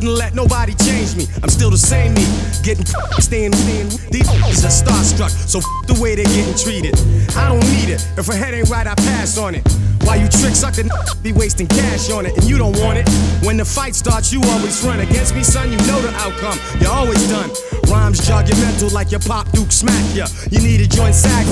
wouldn't let nobody change me. I'm still the same me, getting staying, staying. These is are starstruck, so the way they're getting treated. I don't need it. If her head ain't right, I pass on it. Why you trick suckin' be wasting cash on it and you don't want it? When the fight starts, you always run against me, son. You know the outcome. You're always done. Rhymes jog your mental like your pop Duke smack ya. You need a joint sack,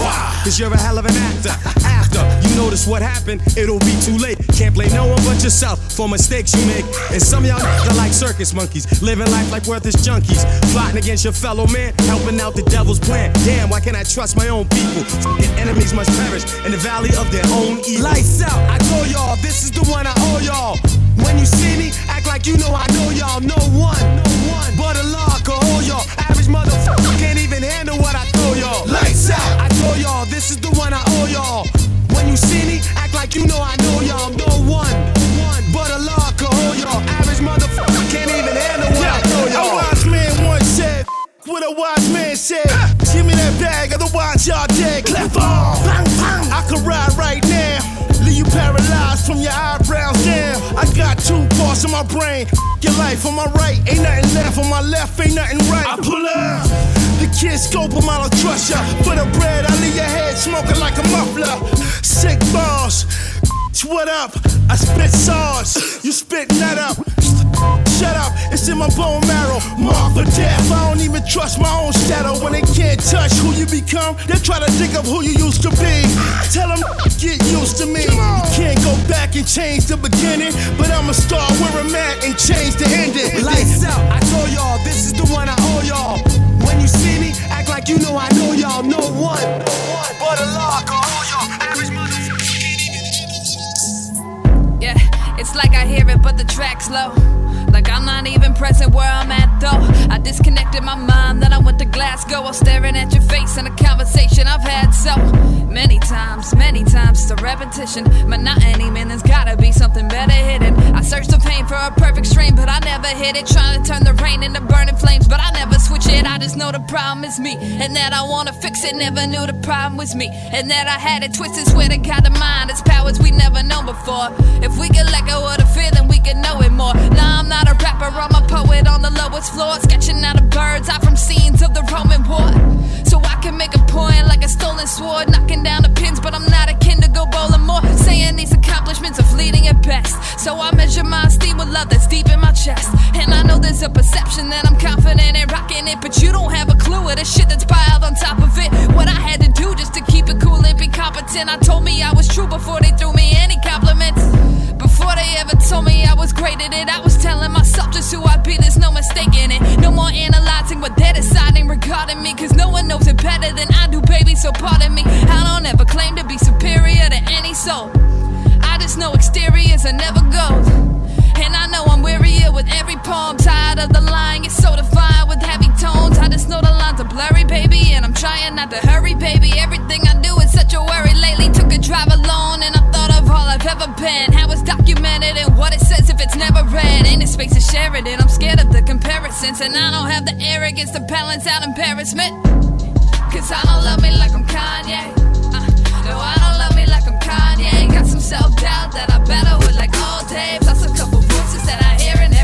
cause you're a hell of an actor. After you notice what happened, it'll be too late. Can't blame no one but yourself for mistakes you make. And some of y'all are like circus monkeys, living life like worthless junkies, plotting against your fellow man, helping out the devil's plan. Damn, why can't I trust my own people? F***ing enemies must perish in the valley of their own evil. Lights out, I told y'all, this is the one I owe y'all. When you see me, act like you know I know y'all. No one, no one, but a law can hold y'all. Average motherfucker can't even handle what I throw y'all. Lights out, I told y'all, this is the one I owe y'all. When you see me, act like you know I know y'all. No one, no one, but a law can hold y'all. Average motherfucker can't even handle what I throw y'all. A wise man once said, what a wise man said. Give me that bag, otherwise y'all dead. Clap on. I could ride right from your eyebrows down. I got two parts of my brain. Your life on my right, ain't nothing left. On my left, ain't nothing right. I pull up. The kid scope 'em, I don't trust ya. For the bread, I leave your head smoking like a muffler. Sick bars. What up? I spit sauce. You spit that up. Shut up, it's in my bone marrow. Mark for death. I don't even trust my own shadow. When they can't touch who you become, they try to dig up who you used to be. Tell them, get used to me. You can't go back and change the beginning, but I'ma start where I'm at and change the ending. Lights out, I told y'all, this is the one I owe y'all. When you see me, act like you know I know y'all. No one, but a law can y'all. Average motherfucker can't even Yeah, it's like I hear it, but the track's low. Like I'm not even present where I'm at though. I disconnected my mind, then I went to Glasgow. I'm staring at your face in a conversation I've had so many times, many times. A repetition, monotony, man. There's gotta be something better hidden. I searched the pain for a perfect stream, but I never hit it. Trying to turn the rain into burning flames, but I never switch it. I just know the problem is me, and that I wanna fix it. Never knew the problem was me, and that I had it twisted. Swear to God, the mind its powers we never known before. If we could let go of the then we could know it more. Nah, I'm not a rapper, I'm a poet on the lowest floor, sketching out of birds out from scenes of the Roman war. So I can make a point like a stolen sword, knocking down the pins, but I'm not akin to go bowling more. Saying these accomplishments are fleeting at best. So I measure my esteem with love that's deep in my chest. And I know there's a perception that I'm confident in rocking it, but you don't have a clue of the shit that's piled on top of it. What I had to do just to keep it cool and be competent. I told me I was true before they threw me any compliments. Before they ever told me I was great at it, I was telling myself just who I'd be, there's no mistake in it. No more analyzing what they're deciding regarding me, cause no one knows it better than I do, baby, so pardon me. I don't ever claim soul. I just know exteriors are never gold. And I know I'm wearier with every poem. Tired of the lying, it's so defined with heavy tones. I just know the lines are blurry, baby, and I'm trying not to hurry, baby. Everything I do is such a worry lately. Took a drive alone, and I thought of all I've ever been. How it's documented and what it says if it's never read. Ain't a space to share it, and I'm scared of the comparisons. And I don't have the arrogance to balance out embarrassment. Cause I don't love me like I'm Kanye. Uh, no, I Kanye. Got some self doubt that I battle with like all day. Plus a couple voices that I hear in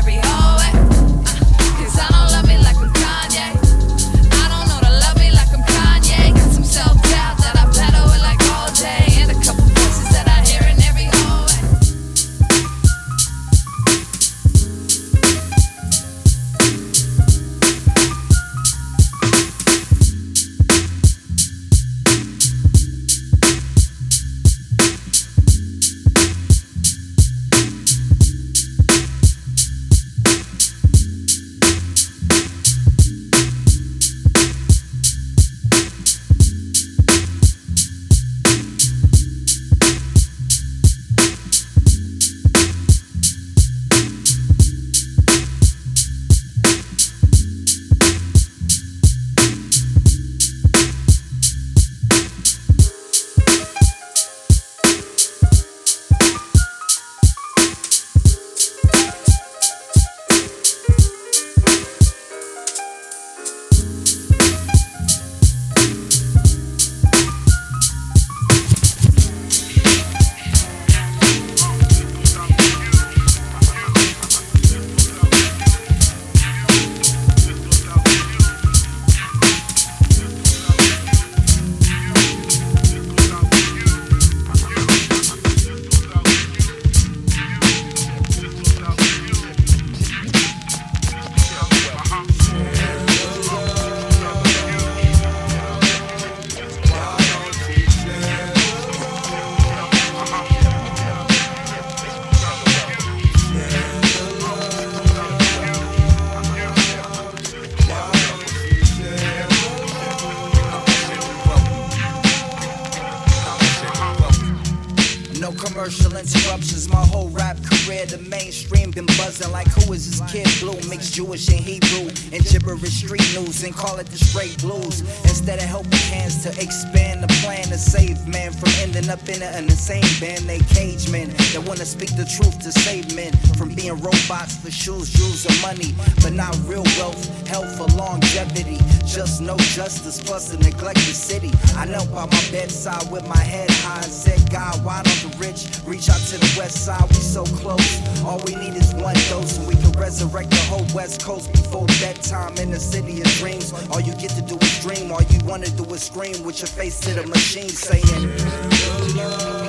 ending up in an insane band, they cage men that wanna speak the truth to save men from being robots for shoes, jewels, and money, but not real wealth, health, or longevity. Just no justice, plus the neglected city. I knelt by my bedside with my head high and said, God, why don't the rich reach out to the west side? We so close. All we need is one dose, and we can resurrect the whole west coast before bedtime in the city of dreams. All you get to do is dream, all you wanna do is scream with your face to the machine saying, Sparking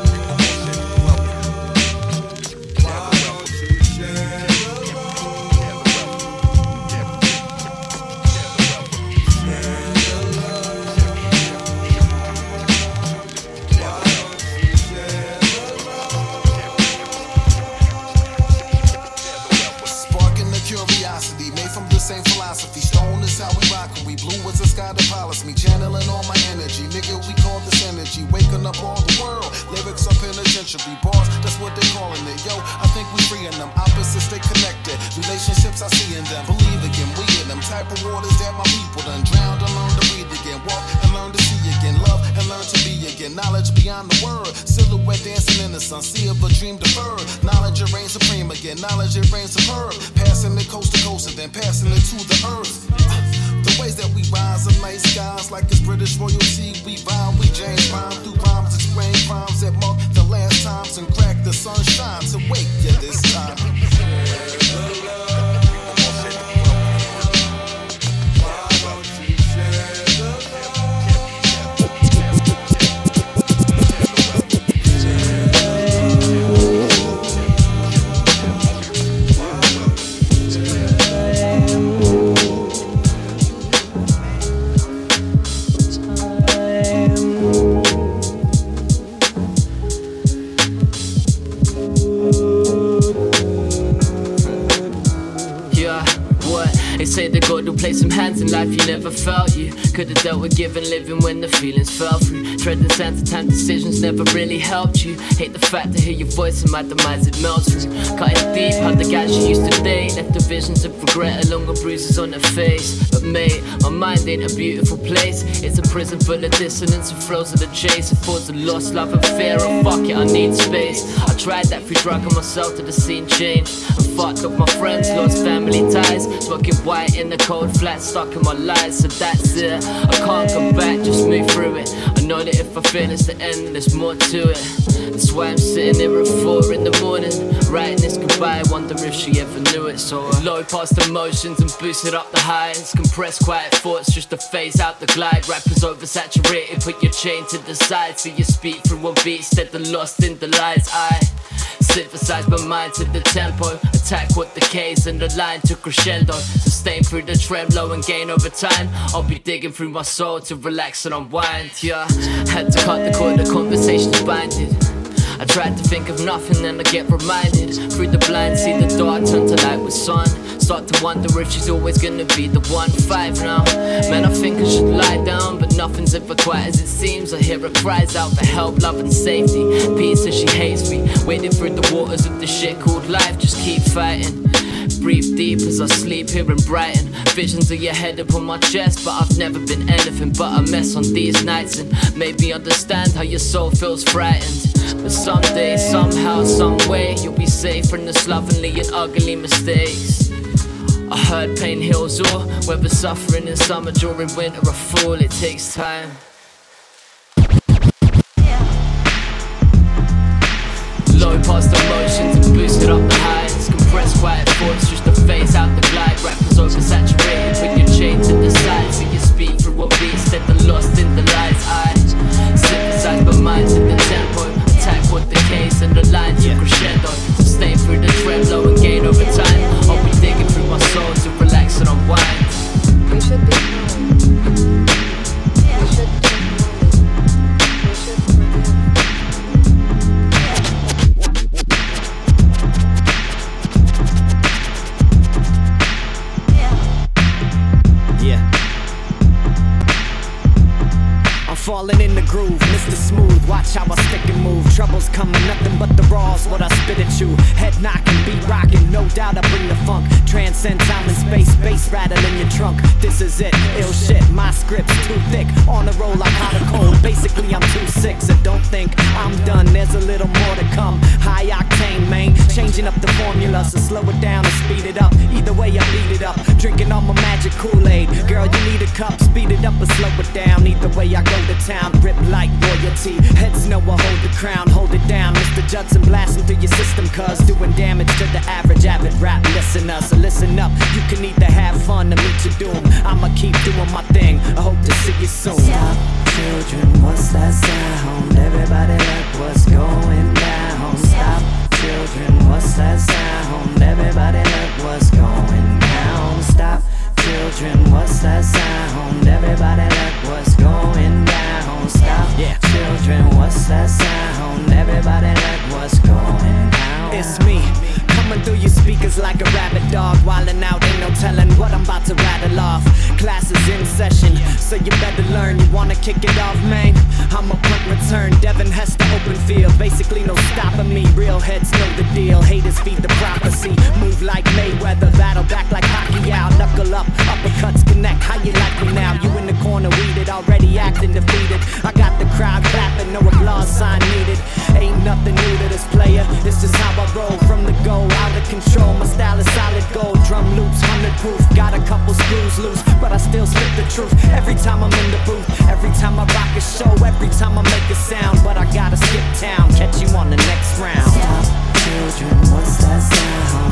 I see in them. Believe again, we in them. Type of waters that my people done drowned and learn to breathe again. Walk and learn to see again. Love and learn to be again. Knowledge beyond the word. Silhouette dancing in the sun. See of a dream deferred. Knowledge it reigns supreme again. Knowledge it reigns superb. Passing it coast to coast and then passing it to the earth. The ways that we rise in night skies like it's British royalty. We rhyme, we James rhyme through rhymes, explain crimes that mark the last times and crack the sunshine to wake you this say that God will place some hands in life you never felt you. Could have dealt with giving living when the feelings fell through. Treading sands of time decisions never really helped you. Hate the fact to hear your voice and my demise it melts through. Cutting deep, how the guys you used to date left the visions of regret along with bruises on their face. But mate, my mind ain't a beautiful place. It's a prison full of dissonance and flows of the chase. It falls of lost love and fear. Oh fuck it, I need space. I tried that free drug on myself to the scene change. And fucked up my friends, lost family ties. Smoking white in the cold flat, stuck in my lies. So that's it. I can't come back, just move through it. I know that if I feel it's the end, there's more to it. That's why I'm sitting here at four in the morning, writing this goodbye. Wonder if she ever knew it. So I low past emotions and boosted up the highs. Compressed quiet thoughts just to phase out the glide. Rappers oversaturated, put your chain to the side. So you speak through one beat, instead of lost in the lies. I synthesize my mind to the tempo. Attack with the decays and the line to crescendo. Sustain through the tremolo and gain over time. I'll be digging through my soul to relax and unwind. Yeah, had to cut the cord, the conversation's binded. I tried to think of nothing, then I get reminded. Through the blind, see the dark turn to light with sun. Start to wonder if she's always gonna be the one. Five now, man, I think I should lie down, but nothing's ever quite as it seems. I hear her cries out for help, love, and safety. Peace as she hates me. Wading through the waters of the shit called life, just keep fighting. Breathe deep as I sleep here in Brighton. Visions of your head upon my chest, but I've never been anything but a mess on these nights. And made me understand how your soul feels frightened. But someday, somehow, some way, you'll be safe from the slovenly and ugly mistakes. I heard pain heals all, whether suffering in summer, during winter, or fall, it takes time. Low past emotions slow it down or speed it up. Either way, I beat it up. Drinking all my magic Kool Aid. Girl, you need a cup. Speed it up or slow it down. Either way, I go to town. Rip like royalty. Heads know I hold the crown. Hold it down. Mr. Judson blasting through your system. Cuz doing damage to the average avid rap listener. So listen up. You can either have fun or meet your doom. I'ma keep doing my thing. I hope to see you soon. Stop, children. What's that sound? Everybody look what's going down. Stop, children. What's that sound? Everybody look what's going down. Stop, children. What's that sound? Everybody look what's going down. Stop, yeah. children. What's that sound? Everybody look what's going down. It's me. Coming through your speakers like a rabid dog, wildin' out, ain't no telling what I'm about to rattle off. Class is in session, so you better learn. You wanna kick it off, man? I'm a punt return. Has the open field, basically no stopping me. Real heads know the deal. Haters feed the prophecy. Move like Mayweather, battle back like hockey out. Knuckle up, uppercuts connect. How you like me now? You in the corner, it, already acting defeated. I got the crowd clapping, no applause sign needed. Ain't nothing new to this player. This is how I roll from the go out of control. My loops, proof. Got a couple screws loose, but I still spit the truth. Every time I'm in the booth, every time I rock a show, every time I make a sound. But I gotta skip town, catch you on the next round. Stop, children, what's that sound?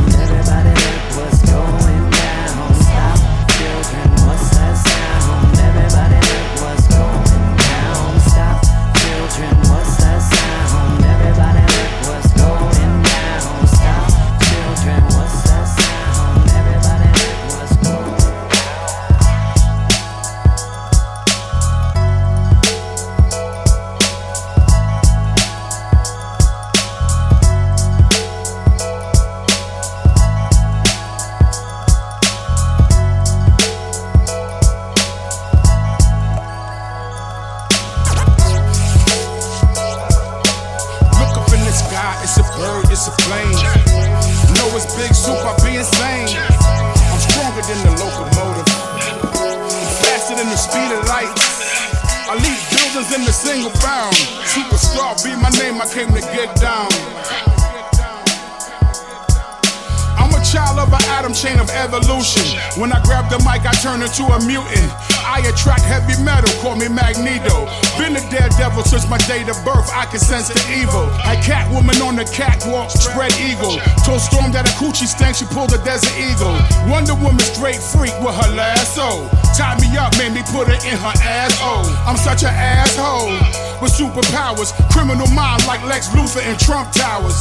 I can sense the evil. I Catwoman on the catwalk, spread eagle. Told Storm that a coochie stank, she pulled a desert eagle. Wonder Woman straight freak with her lasso. Tied me up, made me put her in her ass. Oh, I'm such an asshole. With superpowers, criminal mind like Lex Luthor in Trump Towers.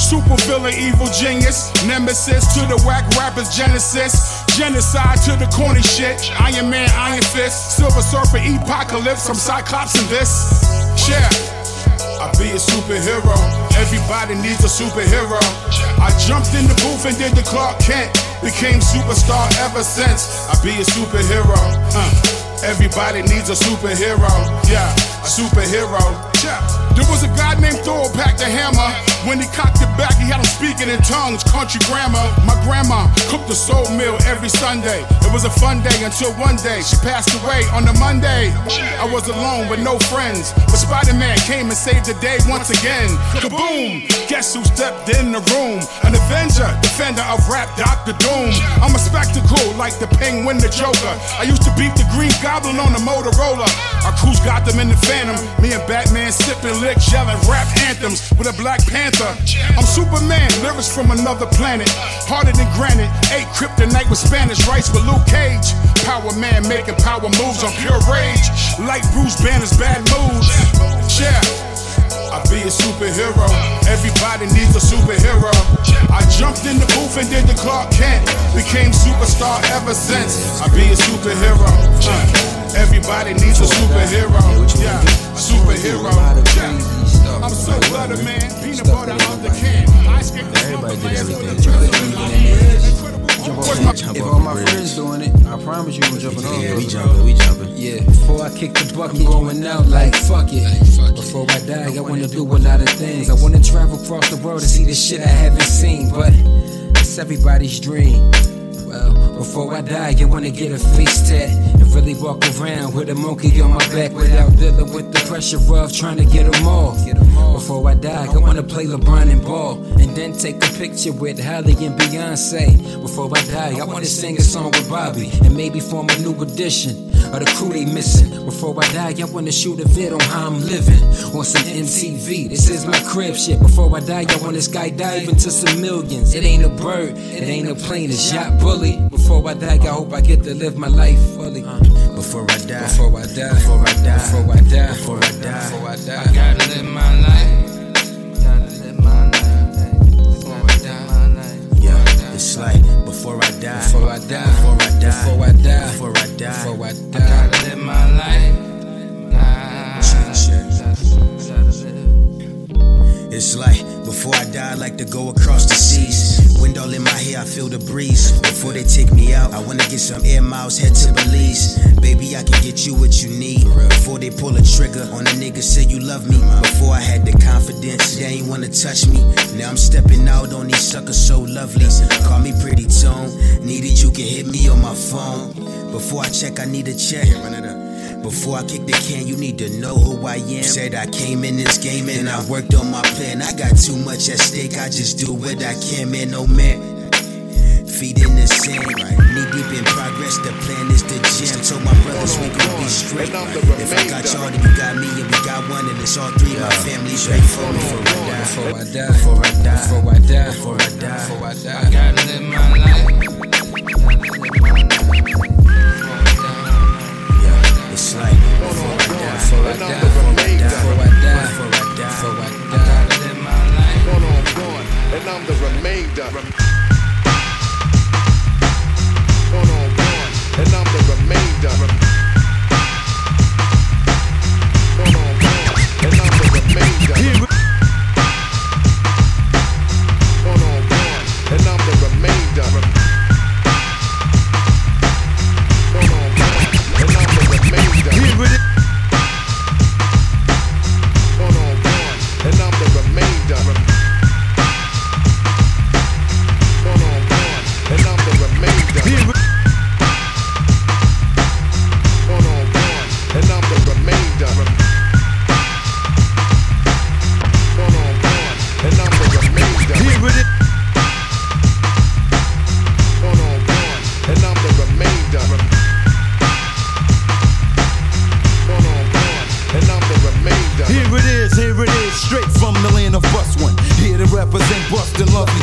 Super villain, evil genius, nemesis to the whack rappers, Genesis. Genocide to the corny shit. Iron Man, Iron Fist. Silver Surfer, Apocalypse. I'm Cyclops in this. Yeah. Be a superhero. Everybody needs a superhero. I jumped in the booth and did the Clark Kent. Became superstar ever since. I be a superhero. Uh. Everybody needs a superhero. Yeah, a superhero. Yeah. There was a guy named Thor packed a hammer. When he cocked it back, he had him speaking in tongues, country grammar. My grandma cooked a soul meal every Sunday. It was a fun day until one day she passed away on a Monday. I was alone with no friends, but Spider Man came and saved the day once again. Kaboom! Guess who stepped in the room? An Avenger, defender of rap, Dr. Doom. I'm a spectacle like the Penguin, the Joker. I used to beat the Green Goblin on the Motorola. Our crews got them in the Phantom. Me and Batman sipping licks, yelling rap anthems with a Black Panther. I'm Superman, lyrics from another planet. Harder than granite. Eight kryptonite with Spanish rights with Luke Cage. Power man making power moves on pure rage. Like Bruce Banner's bad moves. Yeah. I be a superhero. Everybody needs a superhero. I jumped in the booth and did the Clark Kent. Became superstar ever since. I be a superhero. Everybody needs a superhero. Yeah, superhero. Yeah. I'm so butter, man. Peanut butter out the can. I escaped the Everybody did everything. Where's my Jump If off all the my bridge. friends doing it, I promise you we jumping on. Yeah, we jumping, we jumping. Yeah, before I kick the bucket, I'm going out like fuck it. Before I die, I wanna do a lot of things. I wanna travel across the world and see the shit I haven't seen, but it's everybody's dream. Well, before I die, I wanna get a face tat and really walk around with a monkey on my back without dealing with the pressure of trying to get them all. Before I die, I wanna play LeBron and ball and then take a picture with Halle and Beyonce. Before I die, I wanna sing a song with Bobby and maybe form a new edition of the crew they missing. Before I die, I wanna shoot a vid on how I'm living on some MTV. This is my crib shit. Before I die, I wanna skydive into some millions. It ain't a bird, it ain't a plane, it's yacht bully. Before I die, I hope I get to live my life fully. Before I die, Before I die, before I die, before I die, before I die, before I die, I gotta live my life. Gotta live my life. Before I die. yeah, it's like before I die, before I die, before I die, before I die, before I die, before I die. I Gotta live my life. Nah. Gotta live. It's like before I die, I like to go across the seas. Wind all in my hair, I feel the breeze. Before they take me out, I wanna get some air miles, head to Belize. Baby, I can get you what you need. Before they pull a trigger on a nigga, say you love me. Before I had the confidence, they ain't wanna touch me. Now I'm stepping out on these suckers so lovely. Call me pretty tone. Needed you can hit me on my phone. Before I check, I need a check. Run it up. Before I kick the can, you need to know who I am. Said I came in this game and I worked on my plan. I got too much at stake, I just do what I can, man, no man. Feet in the sand, knee deep in progress. The plan is the gym. Told my brothers we gon' be straight. If I got y'all, then you got me, and we got one, and it's all three. My family's ready for me. Before I die, Before I die, before I die, before I die, before I die, before I die. I gotta live my life. And I'm the remainder.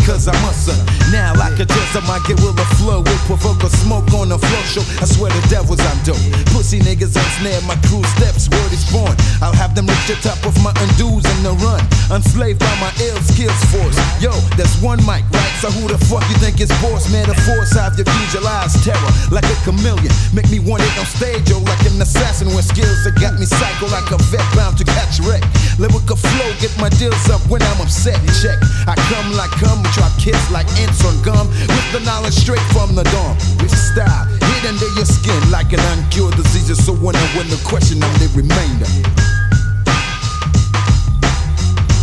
Because I must son. Now could just I might get with a flow, will provoke a smoke on the flow show. I swear to devils I'm dope. Pussy niggas unsnare my crew steps, word is born. I'll have them reach the top of my undoes in the run. Unslaved by my ill skills force. Yo, that's one mic, right? So who the fuck you think is boss? Metaphors have you visualize terror like a chameleon. Make me want it on stage, yo, like an assassin with skills that got me psycho like a vet bound to catch wreck. Lyrical flow, get my deals up when I'm upset. Check, I come like come, drop kids like ants on gum. With the knowledge straight from the dawn. With style, hid under your skin like an uncured disease. So when I win the question, I'm the remainder.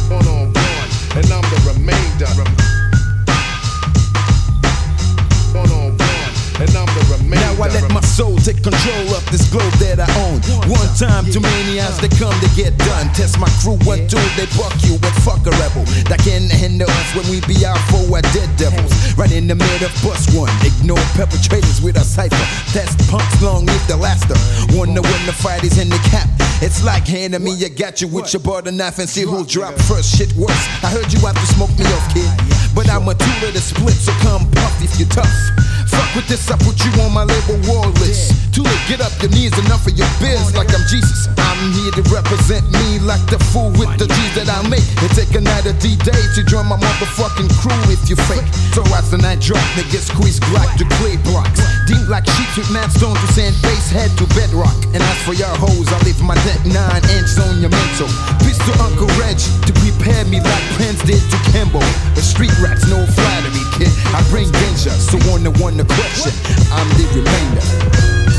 Gone on, gone, and I'm the remainder. Gone on, gone, and I'm the remainder. Now I let my soul take control of this globe that I own. One time, too many eyes they come to get done. Test my crew, one, two, they buck you and fuck a rebel. That can handle when we be out for our dead devils. Right in the middle of bus one, ignore perpetrators with a cipher. Test punks long live the laster. Wonder when the fight is in the cap. It's like handing me, you got you with your butter knife and see who'll drop first. Shit worse. I heard you have to smoke me off, kid. But I'm a tool of the split, so come puff if you're tough. Fuck with this, I put you on my label wall list. Too late, get up your knees, enough of your biz like I'm Jesus. I'm here to represent me like the fool with the G's that I make. It take another D-Day to join my motherfucking crew if you fake. So as the night drop, niggas squeeze Glock to clay blocks. Deep like sheets with mad stones to sand base head to bedrock. And as for your hoes, I leave my deck nine inch on your mental. Peace to Uncle Reg to prepare me like Prince did to Kimbo. The street rats, no flattery, kid. I bring danger, so one to one to question, I'm the remainder.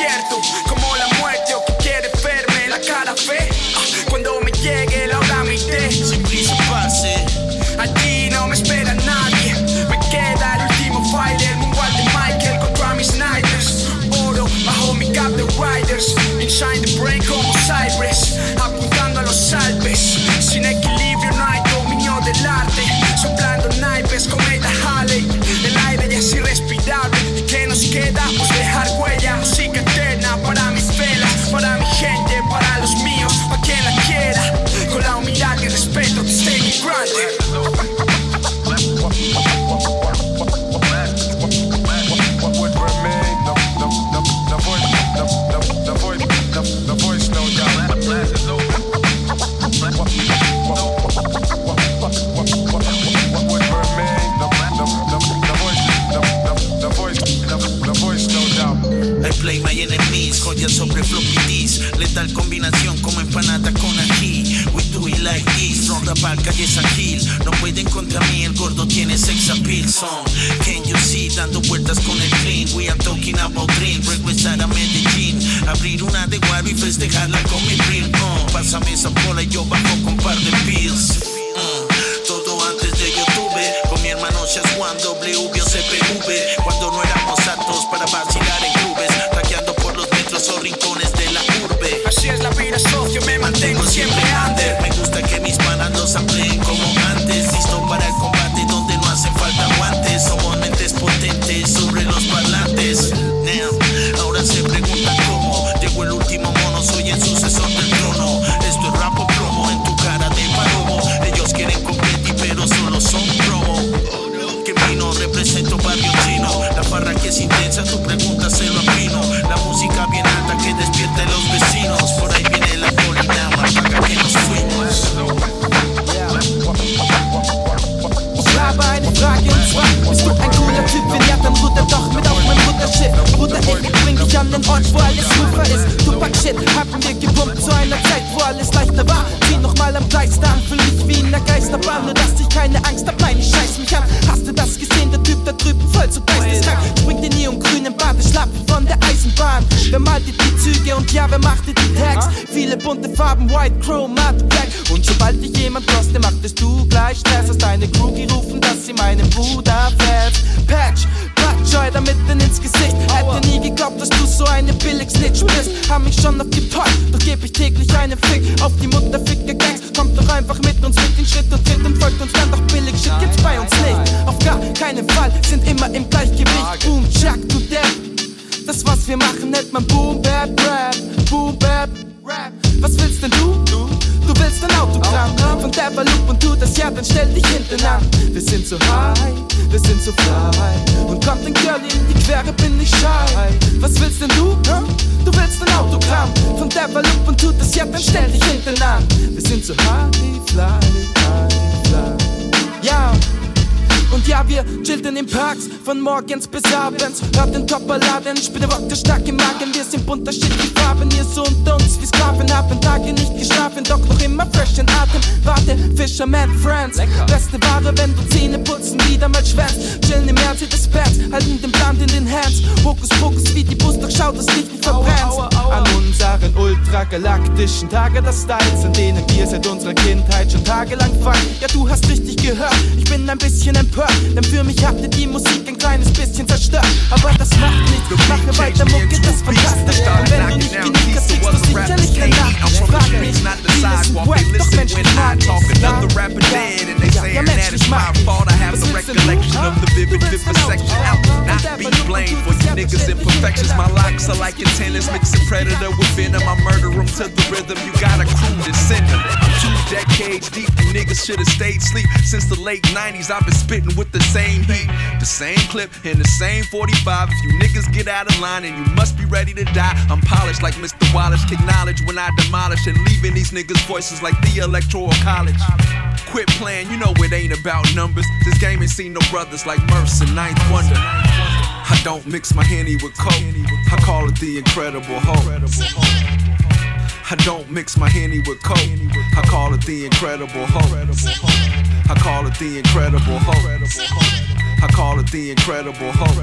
desierto play my enemies Joyas sobre floppy disks Letal combinación como empanada con ají. We do it like this Ronda pal, calles a kill No pueden contra mí, el gordo tiene sex appeal Son, can you see? Dando vueltas con el clean. We are talking about dream. Regresar a Medellín. Abrir una de guaro y festejarla con mi real oh, uh. Pásame esa bola y yo bajo con par de pills uh. Todo antes de YouTube. Con mi hermano Shazwan W, CPV Cuando no éramos aptos para vacilar en mantengo siempre under. Fall, sind immer im Gleichgewicht. Boom, Chuck, du Depp. Das, was wir machen, nennt man Boom, Bap, Rap. Boom, Bap, Rap. Was willst denn du? Du willst ein Autogramm von Devalup und tu das ja, dann stell dich hinten an. Wir sind so high, wir sind so fly. Und kommt ein Girl in die Quere, bin ich shy. Was willst denn du? Du willst ein Autogramm von Devalup und tu das ja, dann stell dich hinten an. Wir sind so high, fly, high, fly. Ja. Und ja, wir chillten in Parks von morgens bis abends. Hört den Topperladen, ich bin der Rock, der stark im Magen. Wir sind unterschiedlich Farben, ihr so und uns wie Sklaven. Haben Tage nicht geschlafen, doch noch immer fresh in Atem. Warte, Fisherman Friends. Beste Ware, wenn du Zähne putzen, wieder mal schwänzt. Chillen im Mercedes-Benz, halten den Plan in den Hands. Hokus Pokus wie die Bus, doch schau, dass dich nicht verbrennst. An unseren ultragalaktischen Tage der Styles, in denen wir seit unserer Kindheit schon tagelang fallen. Ja, du hast richtig gehört, ich bin ein bisschen empört, denn für mich hatte die Musik ein kleines bisschen zerstört. Aber das macht nichts, mache weiter Mucke, das ist fantastisch. Und wenn du nicht genug hast, kriegst du sicherlich keine Nachricht. Frage mich, vieles ist wack, doch menschlich mag ich Another rapper dead and they saying that it's my fault. I have the recollection of the vivid vivisection. I'll not be blamed for you niggas' imperfections. My locks are like antennas, mixing predator with venom. I murder them to the rhythm. You got a crew to send them. Two decades deep, you niggas should have stayed sleep. Since the late 90s, I've been spitting with the same heat, the same clip, and the same 45. If you niggas get out of line and you must be ready to die, I'm polished like Mr. Wallace. Kick knowledge when I demolish and leaving these niggas' voices like the electoral college. Quit playing, you know it ain't about numbers. This game ain't seen no brothers like Murs and Ninth Wonder. I don't mix my henny with coke. I call it the incredible hope. I don't mix my henny with coke. I call it the incredible hope. I call the incredible hope. I call it the incredible hope.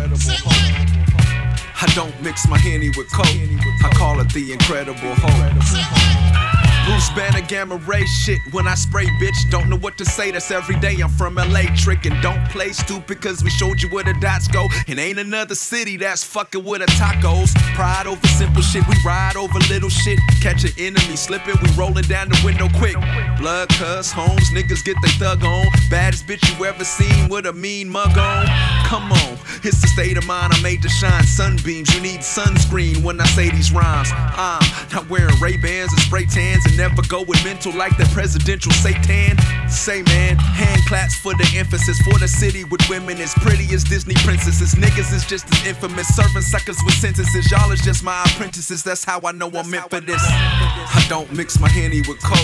I don't mix my henny with coke. I call it the incredible hope. Bruce Banner, Gamma Ray shit. When I spray, bitch, don't know what to say. That's every day. I'm from LA, trick and don't play stupid, cause we showed you where the dots go. And ain't another city that's fucking with a tacos. Pride over simple shit, we ride over little shit. Catch an enemy slippin', we rollin' down the window quick. Blood, cuss, homes, niggas get they thug on. Baddest bitch you ever seen with a mean mug on. Come on, it's the state of mind I made to shine. Sunbeams, you need sunscreen when I say these rhymes. I'm not wearing Ray Bans and spray tans and never going mental like the presidential Satan. Say man, hand claps for the emphasis for the city with women as pretty as Disney princesses. Niggas is just as infamous, serving suckers with sentences. Y'all is just my apprentices. That's how I know I'm meant for this. I don't mix my henny with coke.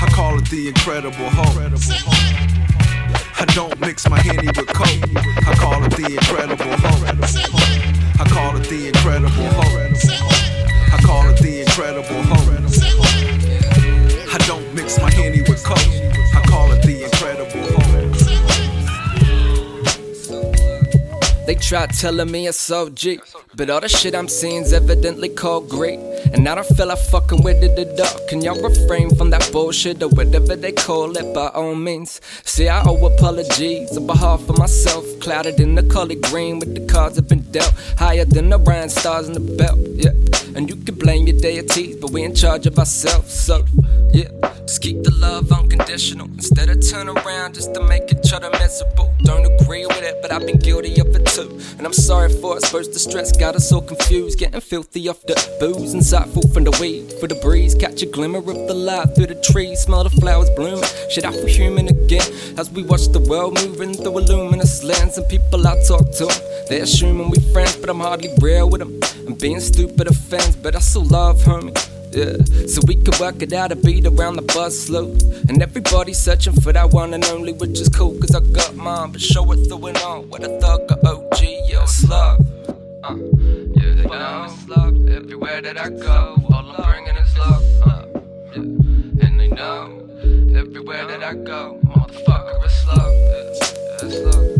I call it the incredible hope. I don't mix my henny with coke. I call it the incredible hope. I call it the incredible hope. I call it the incredible hope. Don't mix my with coke. I call it the incredible hope. They try telling me it's OG, but all the shit I'm seeing's evidently called great. And I don't feel like fucking with it at all. Can y'all refrain from that bullshit or whatever they call it by all means? See, I owe apologies on behalf of myself. Clouded in the color green with the cards I've been dealt. Higher than the rhyme stars in the belt, yeah. And you can blame your deities, but we in charge of ourselves, so yeah. Just keep the love unconditional instead of turn around just to make each other miserable. Don't agree with it, but I've been guilty of it too. And I'm sorry for it, first the stress got us so confused. Getting filthy off the booze, insightful from the weed. For the breeze, catch a glimmer of the light through the trees, smell the flowers blooming. Shit, I feel human again as we watch the world moving through a luminous lens. And people I talk to, they're assuming we friends, but I'm hardly real with them. Being stupid offends, but I still love homie. Yeah, so we could work it out a beat around the bus slow. And everybody's searching for that one and only, which is cool, cause I got mine. But show it through and on with a thug or OG, yeah, it's love. Uh, yeah, they know love everywhere that I go. All I'm bringing is love. Uh, yeah, and they know everywhere that I go, motherfucker, it's love. Yeah, it's love.